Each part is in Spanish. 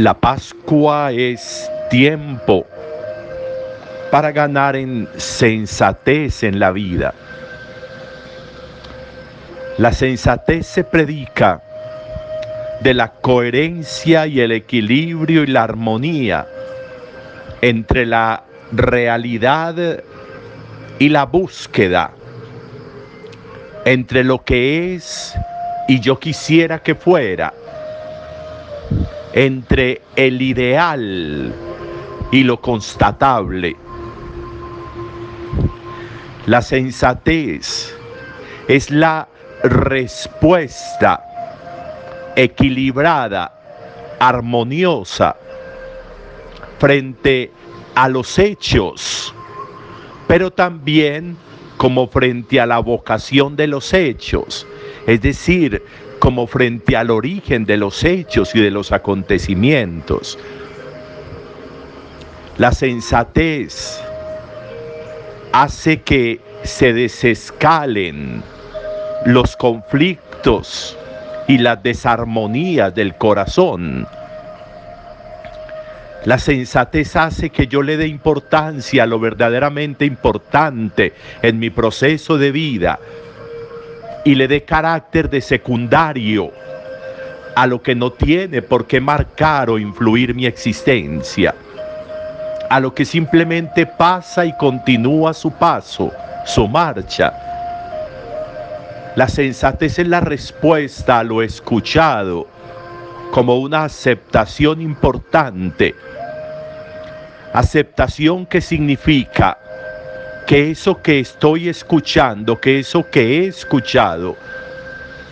La Pascua es tiempo para ganar en sensatez en la vida. La sensatez se predica de la coherencia y el equilibrio y la armonía entre la realidad y la búsqueda, entre lo que es y yo quisiera que fuera, entre el ideal y lo constatable. La sensatez es la respuesta equilibrada, armoniosa frente a los hechos, pero también como frente a la vocación de los hechos, es decir, como frente al origen de los hechos y de los acontecimientos. La sensatez hace que se desescalen los conflictos y las desarmonías del corazón. La sensatez hace que yo le dé importancia a lo verdaderamente importante en mi proceso de vida y le dé carácter de secundario a lo que no tiene por qué marcar o influir mi existencia, a lo que simplemente pasa y continúa su paso, su marcha. La sensatez es la respuesta a lo escuchado como una aceptación importante. Aceptación que significa que eso que estoy escuchando, que eso que he escuchado,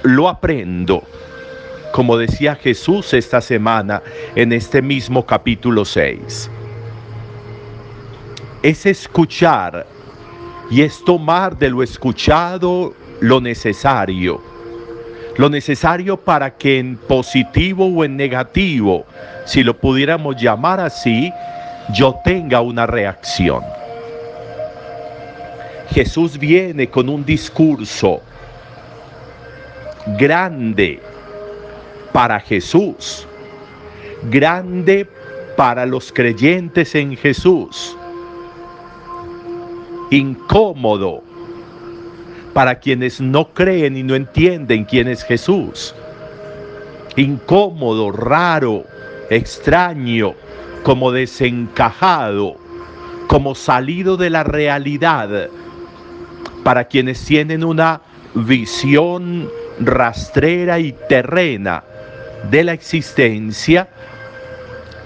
lo aprendo. Como decía Jesús esta semana en este mismo capítulo 6. Es escuchar y es tomar de lo escuchado lo necesario lo necesario para que en positivo o en negativo, si lo pudiéramos llamar así, yo tenga una reacción. Jesús viene con un discurso grande para Jesús, grande para los creyentes en Jesús, incómodo para quienes no creen y no entienden quién es Jesús. Incómodo, raro, extraño, como desencajado, como salido de la realidad, para quienes tienen una visión rastrera y terrena de la existencia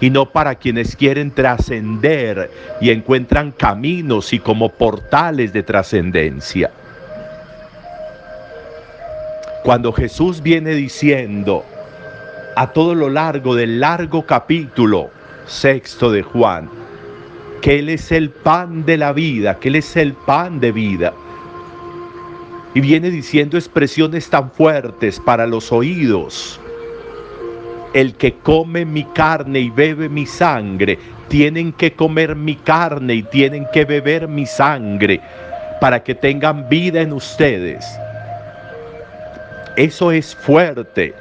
y no para quienes quieren trascender y encuentran caminos y como portales de trascendencia. Cuando Jesús viene diciendo a todo lo largo del largo capítulo sexto de Juan, que Él es el pan de la vida, que Él es el pan de vida. Y viene diciendo expresiones tan fuertes para los oídos. El que come mi carne y bebe mi sangre, tienen que comer mi carne y tienen que beber mi sangre para que tengan vida en ustedes. Eso es fuerte.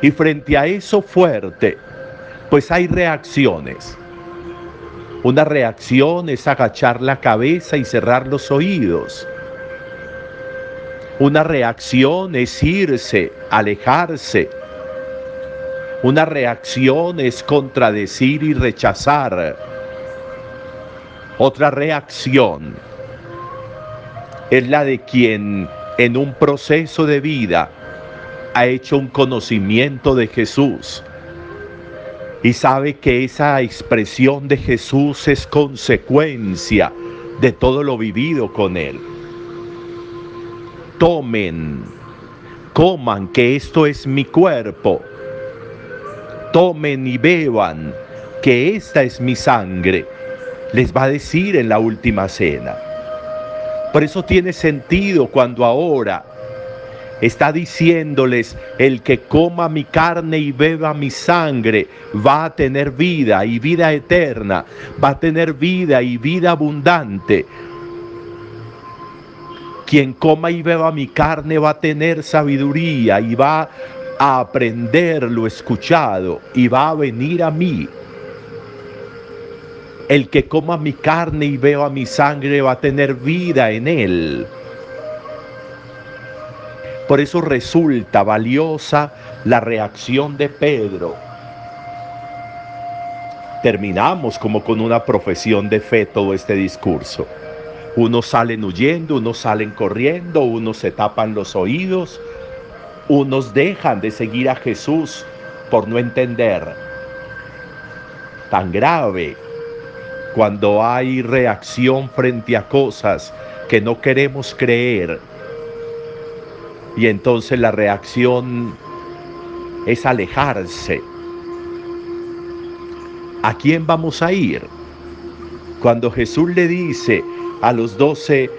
Y frente a eso fuerte, pues hay reacciones. Una reacción es agachar la cabeza y cerrar los oídos. Una reacción es irse, alejarse. Una reacción es contradecir y rechazar. Otra reacción es la de quien en un proceso de vida ha hecho un conocimiento de Jesús y sabe que esa expresión de Jesús es consecuencia de todo lo vivido con Él. Tomen, coman que esto es mi cuerpo. Tomen y beban que esta es mi sangre. Les va a decir en la última cena. Por eso tiene sentido cuando ahora está diciéndoles, el que coma mi carne y beba mi sangre va a tener vida y vida eterna, va a tener vida y vida abundante. Quien coma y beba mi carne va a tener sabiduría y va a aprender lo escuchado y va a venir a mí. El que coma mi carne y vea mi sangre va a tener vida en él. Por eso resulta valiosa la reacción de Pedro. Terminamos como con una profesión de fe todo este discurso. Unos salen huyendo, unos salen corriendo, unos se tapan los oídos, unos dejan de seguir a Jesús por no entender. Tan grave cuando hay reacción frente a cosas que no queremos creer. Y entonces la reacción es alejarse. ¿A quién vamos a ir? Cuando Jesús le dice a los doce,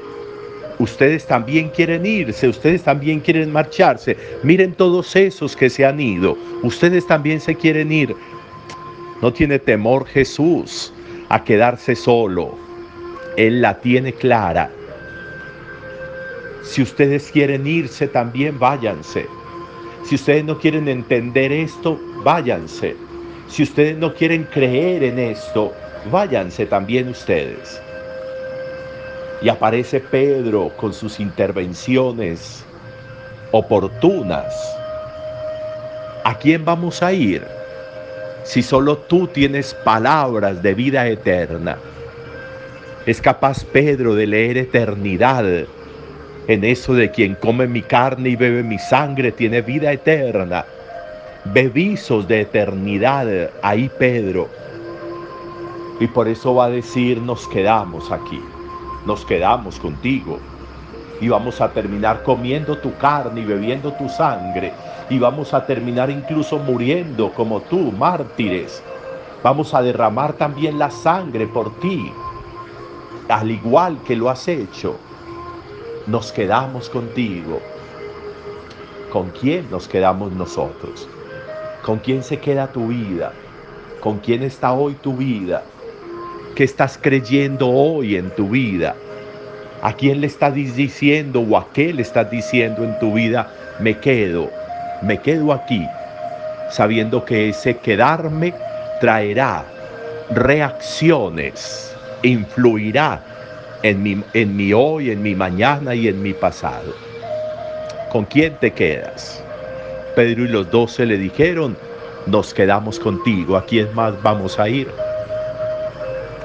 ustedes también quieren irse, ustedes también quieren marcharse, miren todos esos que se han ido, ustedes también se quieren ir. No tiene temor Jesús a quedarse solo. Él la tiene clara. Si ustedes quieren irse, también váyanse. Si ustedes no quieren entender esto, váyanse. Si ustedes no quieren creer en esto, váyanse también ustedes. Y aparece Pedro con sus intervenciones oportunas. ¿A quién vamos a ir? si solo tú tienes palabras de vida eterna. Es capaz Pedro de leer eternidad en eso de quien come mi carne y bebe mi sangre tiene vida eterna. Bevisos de eternidad ahí Pedro. Y por eso va a decir, nos quedamos aquí, nos quedamos contigo. Y vamos a terminar comiendo tu carne y bebiendo tu sangre y vamos a terminar incluso muriendo como tú, mártires. Vamos a derramar también la sangre por ti, al igual que lo has hecho. Nos quedamos contigo. ¿Con quién nos quedamos nosotros? ¿Con quién se queda tu vida? ¿Con quién está hoy tu vida? ¿Qué estás creyendo hoy en tu vida? ¿A quién le estás diciendo o a qué le estás diciendo en tu vida? Me quedo me quedo aquí sabiendo que ese quedarme traerá reacciones, influirá en mi, en mi hoy, en mi mañana y en mi pasado. ¿Con quién te quedas? Pedro y los doce le dijeron, nos quedamos contigo, ¿a quién más vamos a ir?